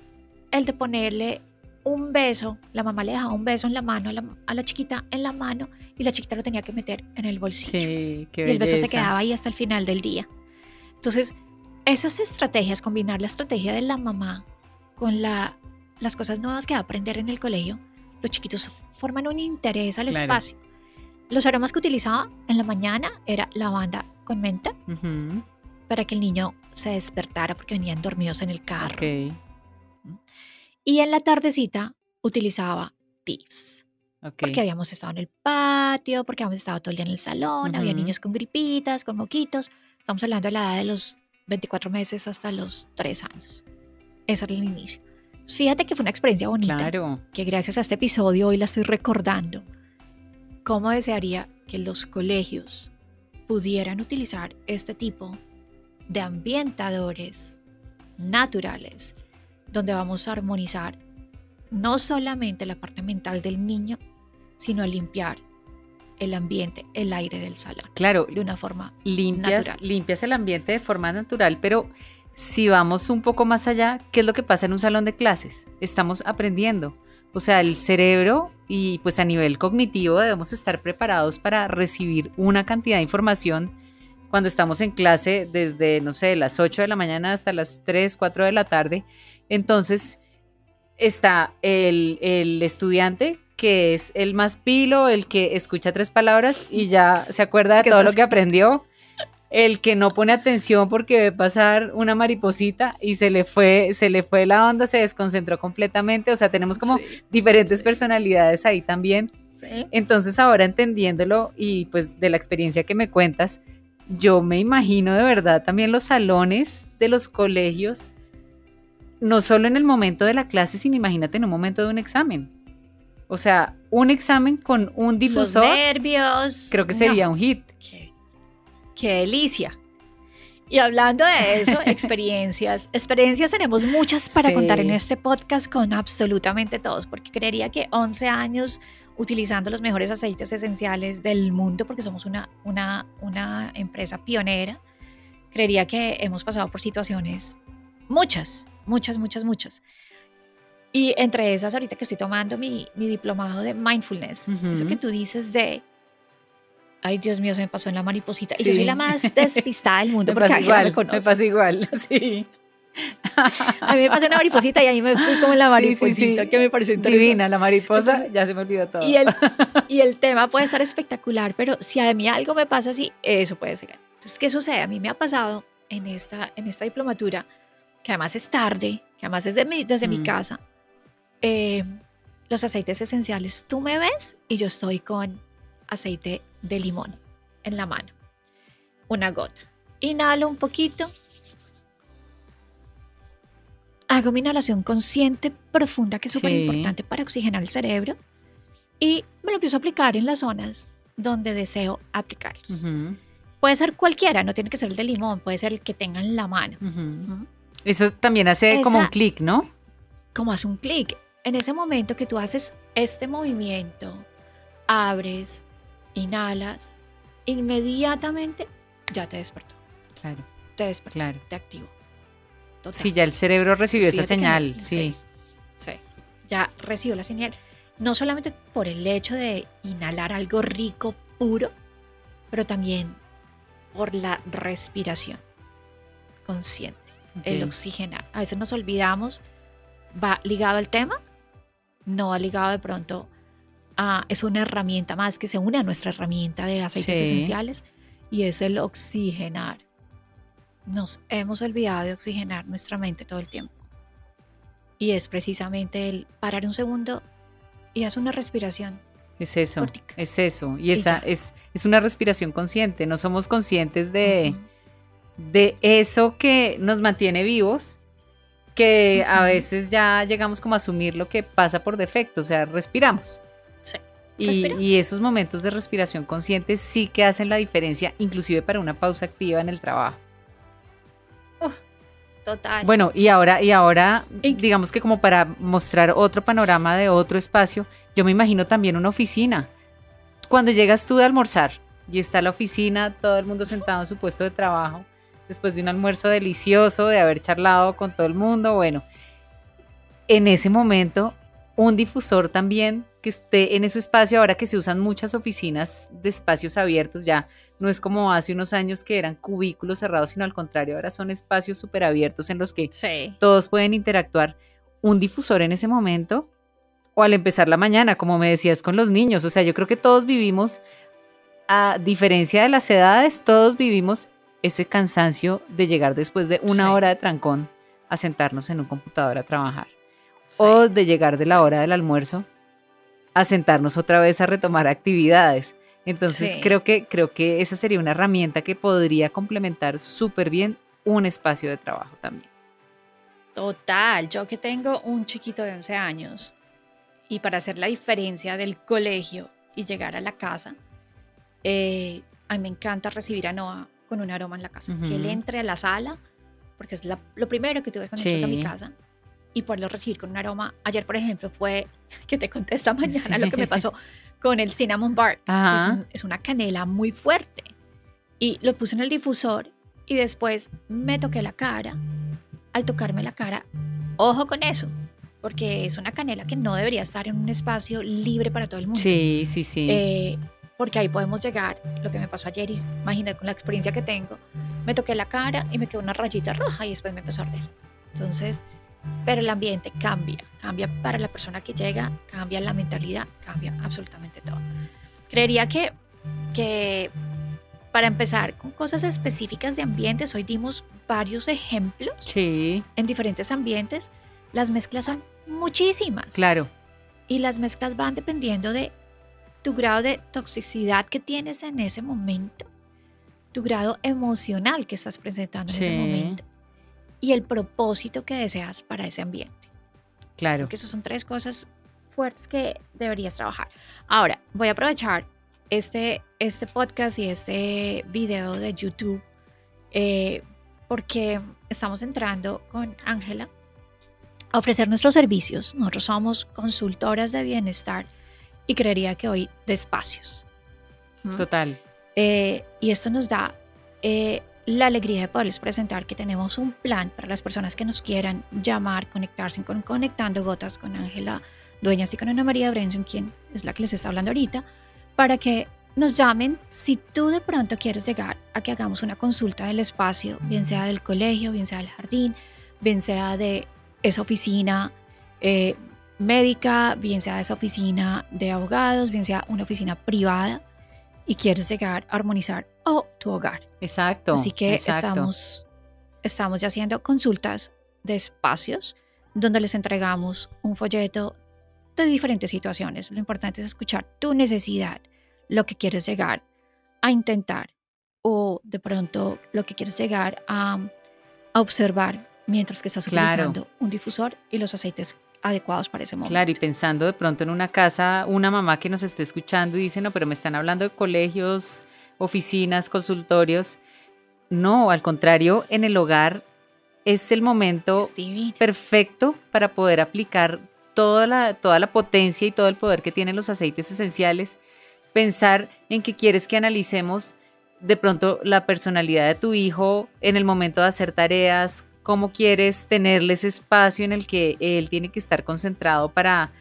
el de ponerle un beso. La mamá le dejaba un beso en la mano a la, a la chiquita, en la mano, y la chiquita lo tenía que meter en el bolsillo. Sí, qué y el beso se quedaba ahí hasta el final del día. Entonces, esas estrategias, combinar la estrategia de la mamá con la, las cosas nuevas que va a aprender en el colegio, los chiquitos forman un interés al Claro. espacio. Los aromas que utilizaba en la mañana era lavanda con menta para que el niño se despertara porque venían dormidos en el carro. Ok, Y en la tardecita utilizaba tips. ok. Porque habíamos estado en el patio, porque habíamos estado todo el día en el salón, había Ujú. niños con gripitas, con moquitos. Estamos hablando de la edad de los 24 meses hasta los 3 años. Ese era el inicio. Fíjate que fue una experiencia bonita, Claro. que gracias a este episodio hoy la estoy recordando. ¿Cómo desearía que los colegios pudieran utilizar este tipo de ambientadores naturales, donde vamos a armonizar no solamente la parte mental del niño, sino a limpiar el ambiente, el aire del salón, Claro, de una forma limpias, natural. limpias el ambiente de forma natural, pero si vamos un poco más allá, ¿qué es lo que pasa en un salón de clases? Estamos aprendiendo. O sea, el cerebro y pues a nivel cognitivo debemos estar preparados para recibir una cantidad de información cuando estamos en clase desde, no sé, las 8 de la mañana hasta las 3, 4 de la tarde. Entonces está el, el estudiante que es el más pilo, el que escucha tres palabras y ya se acuerda de todo lo que aprendió el que no pone atención porque ve pasar una mariposita y se le fue, se le fue la onda, se desconcentró completamente. O sea, tenemos como diferentes personalidades ahí también. Entonces, ahora entendiéndolo y pues de la experiencia que me cuentas, yo me imagino de verdad también los salones de los colegios, no solo en el momento de la clase, sino imagínate en un momento de un examen. O sea, un examen con un difusor. nervios. Creo que sería un hit. Qué delicia. Y hablando de eso, experiencias. Experiencias tenemos muchas para contar en este podcast con absolutamente todos, porque creería que 11 años utilizando los mejores aceites esenciales del mundo, porque somos una, una, una empresa pionera, creería que hemos pasado por situaciones muchas, muchas, muchas, muchas. Y entre esas, ahorita que estoy tomando mi, mi diplomado de mindfulness, eso que tú dices de ay Dios mío, se me pasó en la mariposita. Y yo soy la más despistada del mundo me pasa igual, me, me pasa igual, sí. a mí me pasó una mariposita y ahí me fui como la mariposita, que me pareció Divina, la mariposa, ya se me olvidó todo. Y el, y el tema puede estar espectacular, pero si a mí algo me pasa así, eso puede ser. Entonces, ¿qué sucede? A mí me ha pasado en esta, en esta diplomatura, que además es tarde, que además es de mi, desde mi mm. casa, eh, los aceites esenciales, tú me ves y yo estoy con aceite de limón en la mano. Una gota. Inhalo un poquito. Hago mi inhalación consciente profunda, que es súper importante para oxigenar el cerebro. Y me lo empiezo a aplicar en las zonas donde deseo aplicarlos. Puede ser cualquiera, no tiene que ser el de limón, puede ser el que tenga en la mano. Eso también hace como un clic, ¿no? Como hace un clic. En ese momento que tú haces este movimiento, abres, inhalas, inmediatamente ya te despertó. Claro. Te despertó, claro. te activó. Sí, ya el cerebro recibió esa señal, sí. sí. ya recibió la señal. No solamente por el hecho de inhalar algo rico, puro, pero también por la respiración consciente, el oxigenar. A veces nos olvidamos, va ligado al tema, no va ligado de pronto es una herramienta más que se une a nuestra herramienta de aceites esenciales y es el oxigenar. Nos hemos olvidado de oxigenar nuestra mente todo el tiempo. Y es precisamente el parar un segundo y hacer una respiración. Es eso, es eso. Y esa es, es una respiración consciente. No somos conscientes de, de eso que nos mantiene vivos, que a veces ya llegamos como a asumir lo que pasa por defecto, o sea, respiramos. Y, esos momentos de respiración consciente sí que hacen la diferencia, inclusive para una pausa activa en el trabajo. total. Bueno, y ahora, y ahora, digamos que como para mostrar otro panorama de otro espacio, yo me imagino también una oficina. Cuando llegas tú de almorzar y está la oficina, todo el mundo sentado en su puesto de trabajo, después de un almuerzo delicioso, de haber charlado con todo el mundo, bueno, en ese momento un difusor también que esté en ese espacio, ahora que se usan muchas oficinas de espacios abiertos, ya no es como hace unos años que eran cubículos cerrados, sino al contrario, ahora son espacios súper abiertos en los que todos pueden interactuar. Un difusor en ese momento, o al empezar la mañana, como me decías con los niños, o sea, yo creo que todos vivimos, a diferencia de las edades, todos vivimos ese cansancio de llegar después de una hora de trancón a sentarnos en un computador a trabajar. O de llegar de la hora del almuerzo a sentarnos otra vez a retomar actividades. Entonces creo, que, creo que esa sería una herramienta que podría complementar súper bien un espacio de trabajo también. Total, yo que tengo un chiquito de 11 años y para hacer la diferencia del colegio y llegar a la casa, eh, a mí me encanta recibir a Noah con un aroma en la casa. Que él entre a la sala, porque es lo primero que tú ves cuando entras a mi casa, y poderlo recibir con un aroma. Ayer, por ejemplo, fue que te conté esta mañana lo que me pasó con el cinnamon bark. Es, una canela muy fuerte. Y lo puse en el difusor y después me toqué la cara. Al tocarme la cara, ojo con eso, porque es una canela que no debería estar en un espacio libre para todo el mundo. Sí, sí, sí. Eh, porque ahí podemos llegar, lo que me pasó ayer, y imagínate con la experiencia que tengo, me toqué la cara y me quedó una rayita roja y después me empezó a arder. Entonces, pero el ambiente cambia, cambia para la persona que llega, cambia la mentalidad, cambia absolutamente todo. Creería que, que para empezar con cosas específicas de ambientes, hoy dimos varios ejemplos sí. en diferentes ambientes. Las mezclas son muchísimas. Claro. Y las mezclas van dependiendo de tu grado de toxicidad que tienes en ese momento, tu grado emocional que estás presentando en ese momento y el propósito que deseas para ese ambiente. Claro. Porque esas son tres cosas fuertes que deberías trabajar. Ahora, voy a aprovechar este, este podcast y este video de YouTube eh, porque estamos entrando con Ángela a ofrecer nuestros servicios. Nosotros somos consultoras de bienestar y creería que hoy de espacios. Total. Eh, y esto nos da eh, la alegría de poderles presentar que tenemos un plan para las personas que nos quieran llamar, conectarse con Conectando Gotas con Ángela Dueñas y con Ana María Brenson, quien es la que les está hablando ahorita, para que nos llamen si tú de pronto quieres llegar a que hagamos una consulta del espacio, bien sea del colegio, bien sea del jardín, bien sea de esa oficina eh, médica, bien sea esa oficina de abogados, bien sea una oficina privada y quieres llegar a armonizar o tu hogar. Exacto. Así que exacto. estamos estamos ya haciendo consultas de espacios donde les entregamos un folleto de diferentes situaciones. Lo importante es escuchar tu necesidad, lo que quieres llegar a intentar o de pronto lo que quieres llegar a, a observar mientras que estás Claro. utilizando un difusor y los aceites adecuados para ese momento. Claro, y pensando de pronto en una casa, una mamá que nos esté escuchando y dice, no, pero me están hablando de colegios, oficinas, consultorios. No, al contrario, en el hogar es el momento perfecto para poder aplicar toda la, toda la potencia y todo el poder que tienen los aceites esenciales. Pensar en que quieres que analicemos de pronto la personalidad de tu hijo en el momento de hacer tareas, cómo quieres tenerle ese espacio en el que él tiene que estar concentrado para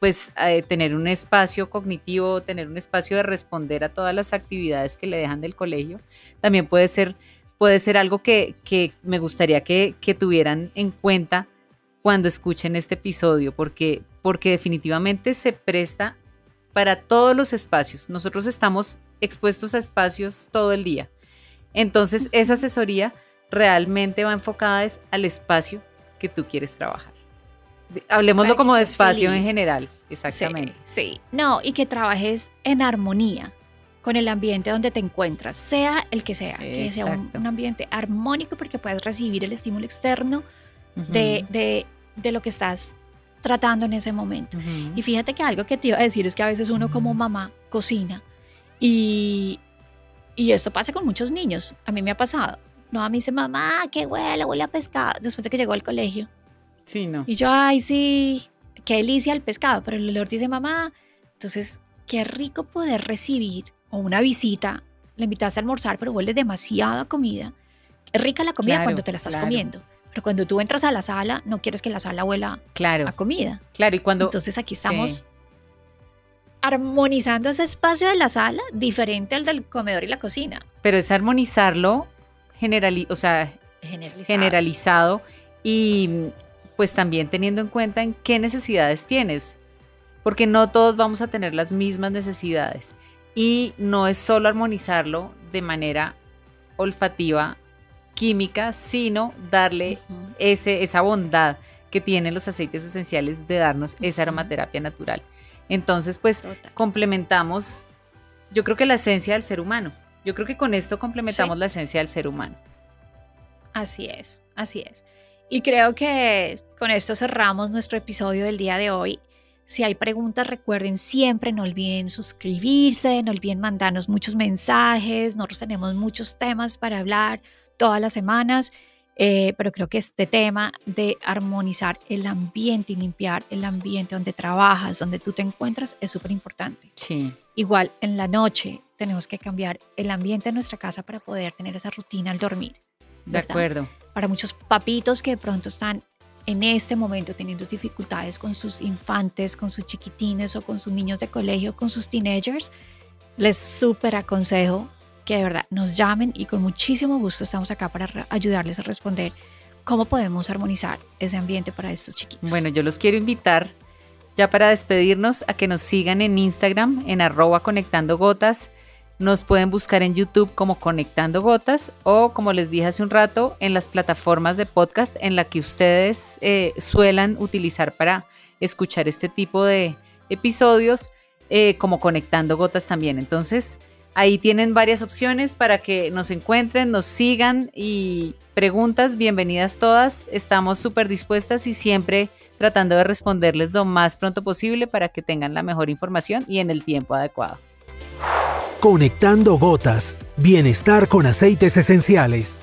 pues eh, tener un espacio cognitivo, tener un espacio de responder a todas las actividades que le dejan del colegio. También puede ser, puede ser algo que, que me gustaría que, que tuvieran en cuenta cuando escuchen este episodio, porque, porque definitivamente se presta para todos los espacios. Nosotros estamos expuestos a espacios todo el día. Entonces, esa asesoría realmente va enfocada es al espacio que tú quieres trabajar. Hablemoslo como de espacio en general, exactamente. Sí, sí. No, y que trabajes en armonía con el ambiente donde te encuentras, sea el que sea, que sea un, ambiente armónico porque puedas recibir el estímulo externo de, de- de lo que estás tratando en ese momento. Y fíjate que algo que te iba a decir es que a veces uno como mamá cocina y, y esto pasa con muchos niños. A mí me ha pasado. No, a mí dice, mamá, qué huele, huele a pescado. Después de que llegó al colegio. Sí, no. Y yo, ay, sí, qué delicia el pescado, pero el olor dice mamá. Entonces, qué rico poder recibir o una visita. Le invitaste a almorzar, pero huele demasiado a comida. Es rica la comida Claro, cuando te la estás claro. comiendo. Pero cuando tú entras a la sala, no quieres que la sala huela Claro, a comida. claro. Y cuando, Entonces aquí estamos sí. armonizando ese espacio de la sala diferente al del comedor y la cocina. pero es armonizarlo generali o sea, Generalizado. generalizado y pues también teniendo en cuenta en qué necesidades tienes, porque no todos vamos a tener las mismas necesidades y no es solo armonizarlo de manera olfativa, química, sino darle ese, esa bondad que tienen los aceites esenciales de darnos esa aromaterapia natural. Entonces, pues Total. complementamos, yo creo que la esencia del ser humano. Yo creo que con esto complementamos Sí. la esencia del ser humano. Así es, así es. Y creo que con esto cerramos nuestro episodio del día de hoy. Si hay preguntas, recuerden siempre, no olviden suscribirse, no olviden mandarnos muchos mensajes. Nosotros tenemos muchos temas para hablar todas las semanas, eh, pero creo que este tema de armonizar el ambiente y limpiar el ambiente donde trabajas, donde tú te encuentras, es súper importante. Sí, Igual en la noche tenemos que cambiar el ambiente de nuestra casa para poder tener esa rutina al dormir. de ¿verdad? acuerdo. Para muchos papitos que de pronto están en este momento teniendo dificultades con sus infantes, con sus chiquitines o con sus niños de colegio, con sus teenagers, les súper aconsejo que de verdad nos llamen y con muchísimo gusto estamos acá para ayudarles a responder cómo podemos armonizar ese ambiente para estos chiquitos. Bueno, yo los quiero invitar ya para despedirnos a que nos sigan en Instagram en arroba conectando gotas nos pueden buscar en YouTube como Conectando Gotas o, como les dije hace un rato, en las plataformas de podcast en la que ustedes eh, suelan utilizar para escuchar este tipo de episodios, eh, como Conectando Gotas también. Entonces, ahí tienen varias opciones para que nos encuentren, nos sigan y preguntas, bienvenidas todas. Estamos súper dispuestas y siempre tratando de responderles lo más pronto posible para que tengan la mejor información y en el tiempo adecuado. Conectando Gotas. Bienestar con aceites esenciales.